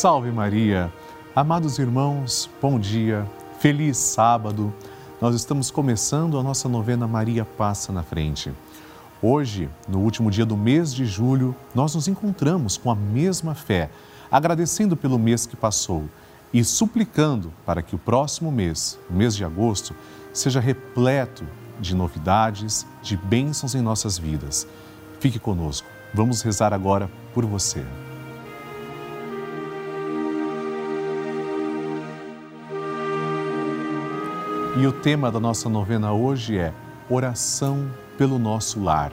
Salve Maria! Amados irmãos, bom dia, feliz sábado. Nós estamos começando a nossa novena Maria Passa na Frente. Hoje, no último dia do mês de julho, nós nos encontramos com a mesma fé, agradecendo pelo mês que passou e suplicando para que o próximo mês, o mês de agosto, seja repleto de novidades, de bênçãos em nossas vidas. Fique conosco. Vamos rezar agora por você. E o tema da nossa novena hoje é Oração pelo nosso lar.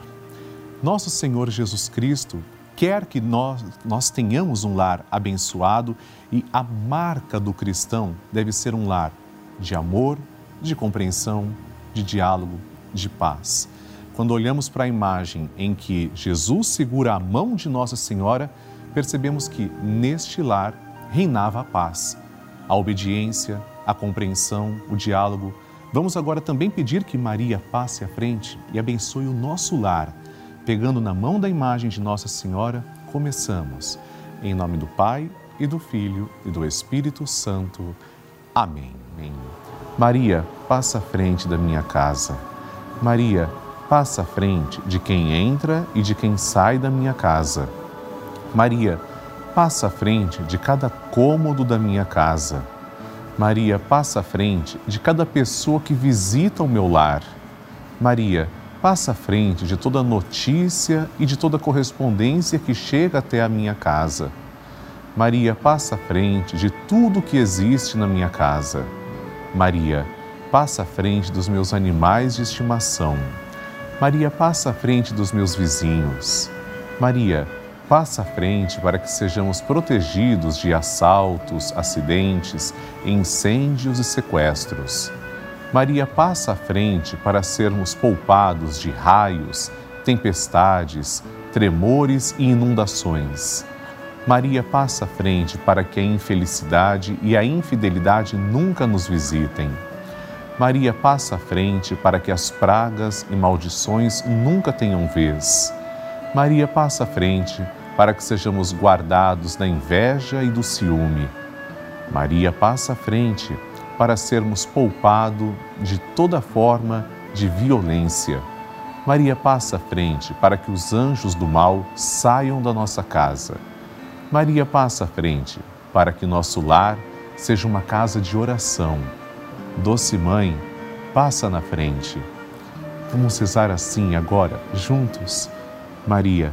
Nosso Senhor Jesus Cristo quer que nós, nós tenhamos um lar abençoado e a marca do cristão deve ser um lar de amor, de compreensão, de diálogo, de paz. Quando olhamos para a imagem em que Jesus segura a mão de Nossa Senhora, percebemos que neste lar reinava a paz, a obediência, a compreensão, o diálogo. Vamos agora também pedir que Maria passe à frente e abençoe o nosso lar. Pegando na mão da imagem de Nossa Senhora, começamos. Em nome do Pai e do Filho e do Espírito Santo. Amém. Amém. Maria, passa à frente da minha casa. Maria, passa à frente de quem entra e de quem sai da minha casa. Maria, passa à frente de cada cômodo da minha casa. Maria, passa à frente de cada pessoa que visita o meu lar. Maria, passa à frente de toda notícia e de toda correspondência que chega até a minha casa. Maria, passa à frente de tudo que existe na minha casa. Maria, passa à frente dos meus animais de estimação. Maria, passa à frente dos meus vizinhos. Maria, passa à frente para que sejamos protegidos de assaltos, acidentes, incêndios e sequestros. Maria passa à frente para sermos poupados de raios, tempestades, tremores e inundações. Maria passa à frente para que a infelicidade e a infidelidade nunca nos visitem. Maria passa à frente para que as pragas e maldições nunca tenham vez. Maria passa à frente para que sejamos guardados da inveja e do ciúme. Maria passa à frente para sermos poupados de toda forma de violência. Maria passa à frente para que os anjos do mal saiam da nossa casa. Maria passa à frente para que nosso lar seja uma casa de oração. Doce Mãe, passa na frente. Vamos rezar assim agora, juntos. Maria,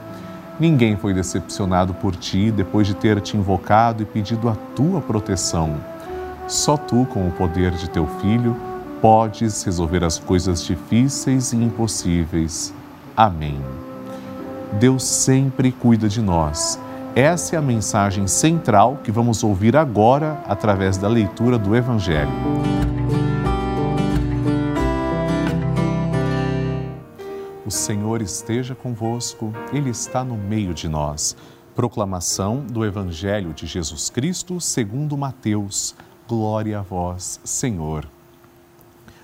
Ninguém foi decepcionado por ti depois de ter te invocado e pedido a tua proteção. Só tu, com o poder de teu filho, podes resolver as coisas difíceis e impossíveis. Amém. Deus sempre cuida de nós. Essa é a mensagem central que vamos ouvir agora através da leitura do Evangelho. O Senhor esteja convosco, Ele está no meio de nós. Proclamação do Evangelho de Jesus Cristo segundo Mateus. Glória a vós, Senhor.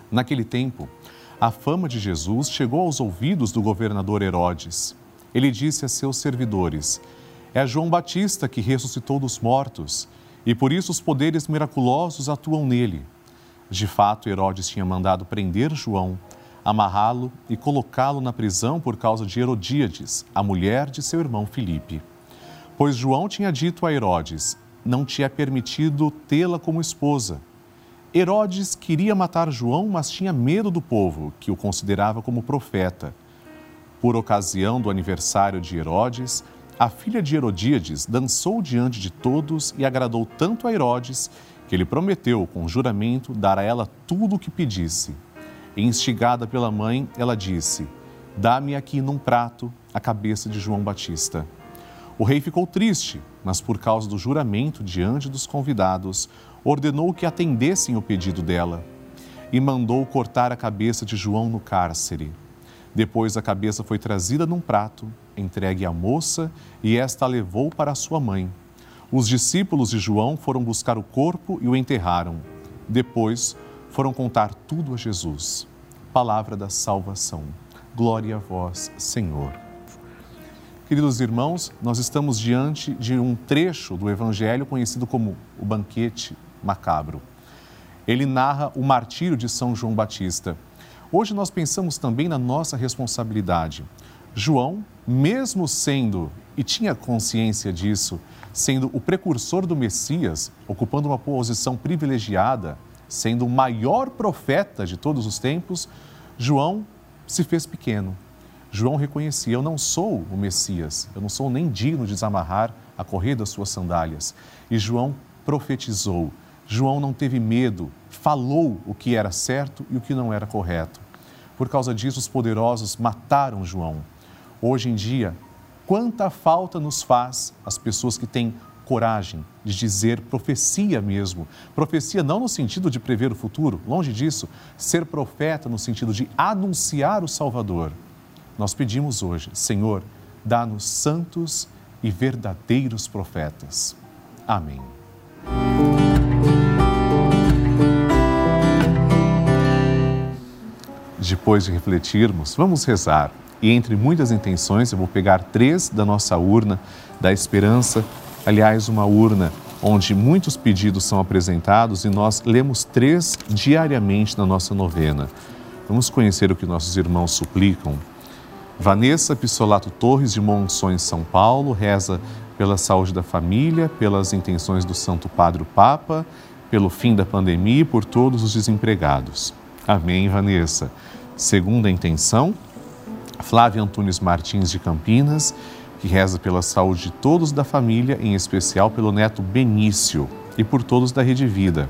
Naquele tempo, a fama de Jesus chegou aos ouvidos do governador Herodes. Ele disse a seus servidores: É João Batista que ressuscitou dos mortos, e por isso os poderes miraculosos atuam nele. De fato, Herodes tinha mandado prender João amarrá-lo e colocá-lo na prisão por causa de Herodíades, a mulher de seu irmão Filipe. Pois João tinha dito a Herodes: Não te é permitido tê-la como esposa. Herodes queria matar João, mas tinha medo do povo, que o considerava como profeta. Por ocasião do aniversário de Herodes, a filha de Herodíades dançou diante de todos e agradou tanto a Herodes que ele prometeu, com juramento, dar a ela tudo o que pedisse. Instigada pela mãe, ela disse: Dá-me aqui num prato a cabeça de João Batista. O rei ficou triste, mas por causa do juramento diante dos convidados, ordenou que atendessem o pedido dela e mandou cortar a cabeça de João no cárcere. Depois a cabeça foi trazida num prato, entregue à moça e esta a levou para sua mãe. Os discípulos de João foram buscar o corpo e o enterraram. Depois foram contar tudo a Jesus. Palavra da salvação. Glória a vós, Senhor. Queridos irmãos, nós estamos diante de um trecho do Evangelho conhecido como o banquete macabro. Ele narra o martírio de São João Batista. Hoje nós pensamos também na nossa responsabilidade. João, mesmo sendo, e tinha consciência disso, sendo o precursor do Messias, ocupando uma posição privilegiada, sendo o maior profeta de todos os tempos, João se fez pequeno João reconhecia: Eu não sou o Messias, eu não sou nem digno de desamarrar a correia das suas sandálias. E João profetizou. João não teve medo, falou o que era certo e o que não era correto. Por causa disso, os poderosos mataram João. Hoje em dia, quanta falta nos faz as pessoas que têm coragem de dizer profecia mesmo. Profecia não no sentido de prever o futuro, longe disso, ser profeta no sentido de anunciar o Salvador nós pedimos hoje, Senhor, dá-nos santos e verdadeiros profetas. Amém. Depois de refletirmos, vamos rezar. E entre muitas intenções, eu vou pegar três da nossa urna da esperança. Aliás, uma urna onde muitos pedidos são apresentados e nós lemos três diariamente na nossa novena. Vamos conhecer o que nossos irmãos suplicam Vanessa Pissolato Torres, de Monções, São Paulo, reza pela saúde da família, pelas intenções do Santo Padre Papa, pelo fim da pandemia e por todos os desempregados. Amém, Vanessa. Segunda intenção, Flávia Antunes Martins de Campinas, que reza pela saúde de todos da família, em especial pelo neto Benício e por todos da Rede Vida.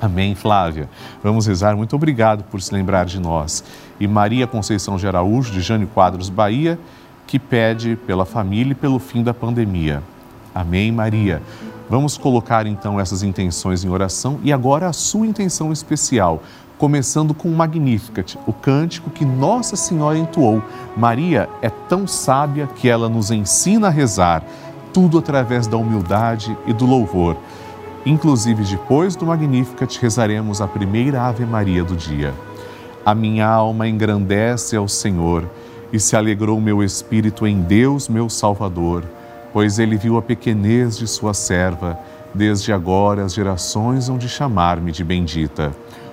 Amém, Flávia. Vamos rezar. Muito obrigado por se lembrar de nós. E Maria Conceição de Araújo, de Jânio Quadros, Bahia, que pede pela família e pelo fim da pandemia. Amém, Maria. Vamos colocar então essas intenções em oração e agora a sua intenção especial, começando com o Magnificat, o cântico que Nossa Senhora entoou. Maria é tão sábia que ela nos ensina a rezar, tudo através da humildade e do louvor. Inclusive, depois do Magnificat, rezaremos a primeira Ave Maria do dia. A minha alma engrandece ao Senhor e se alegrou meu espírito em Deus, meu Salvador, pois ele viu a pequenez de sua serva. Desde agora as gerações hão de chamar-me de bendita.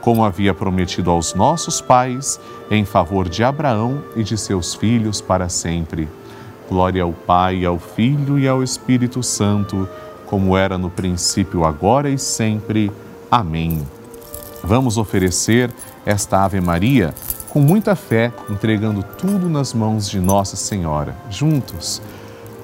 como havia prometido aos nossos pais, em favor de Abraão e de seus filhos para sempre. Glória ao Pai, ao Filho e ao Espírito Santo como era no princípio, agora e sempre. Amém. Vamos oferecer esta Ave Maria com muita fé, entregando tudo nas mãos de Nossa Senhora. Juntos.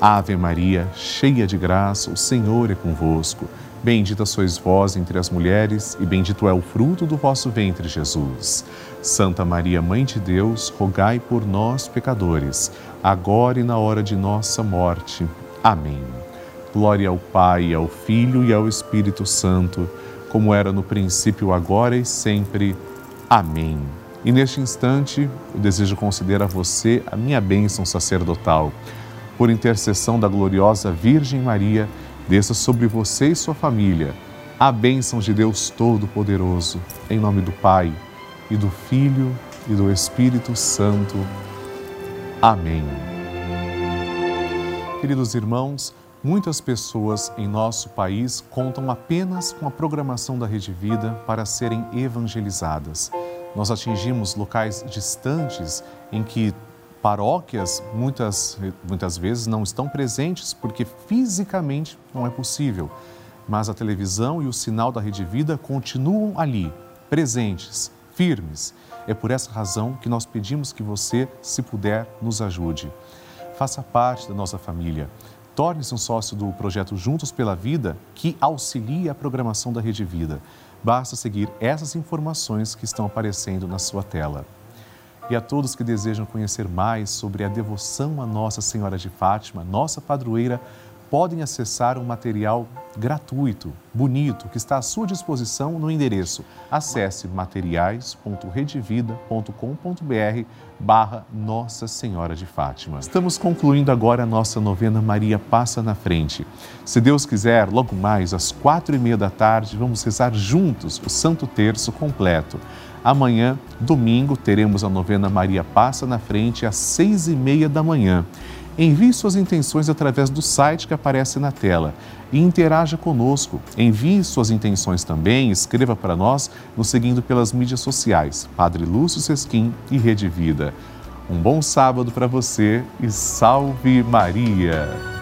Ave Maria, cheia de graça, o Senhor é convosco. Bendita sois vós entre as mulheres, e bendito é o fruto do vosso ventre, Jesus. Santa Maria, Mãe de Deus, rogai por nós, pecadores, agora e na hora de nossa morte. Amém. Glória ao Pai, ao Filho e ao Espírito Santo, como era no princípio, agora e sempre. Amém. E neste instante, eu desejo conceder a você a minha bênção sacerdotal. Por intercessão da gloriosa Virgem Maria, desça sobre você e sua família a bênção de Deus Todo-Poderoso, em nome do Pai e do Filho e do Espírito Santo. Amém. Queridos irmãos, muitas pessoas em nosso país contam apenas com a programação da Rede Vida para serem evangelizadas. Nós atingimos locais distantes em que paróquias muitas, muitas vezes não estão presentes porque fisicamente não é possível. Mas a televisão e o sinal da Rede Vida continuam ali, presentes, firmes. É por essa razão que nós pedimos que você, se puder, nos ajude. Faça parte da nossa família. Torne-se um sócio do projeto Juntos pela Vida, que auxilia a programação da Rede Vida. Basta seguir essas informações que estão aparecendo na sua tela. E a todos que desejam conhecer mais sobre a devoção a Nossa Senhora de Fátima, nossa padroeira, podem acessar um material gratuito, bonito, que está à sua disposição no endereço acesse materiais.redevida.com.br barra Nossa Senhora de Fátima. Estamos concluindo agora a nossa novena Maria Passa na Frente. Se Deus quiser, logo mais às quatro e meia da tarde, vamos rezar juntos o Santo Terço completo. Amanhã, domingo, teremos a novena Maria Passa na Frente às seis e meia da manhã. Envie suas intenções através do site que aparece na tela e interaja conosco. Envie suas intenções também, escreva para nós, nos seguindo pelas mídias sociais, Padre Lúcio Sesquim e Rede Vida. Um bom sábado para você e salve Maria!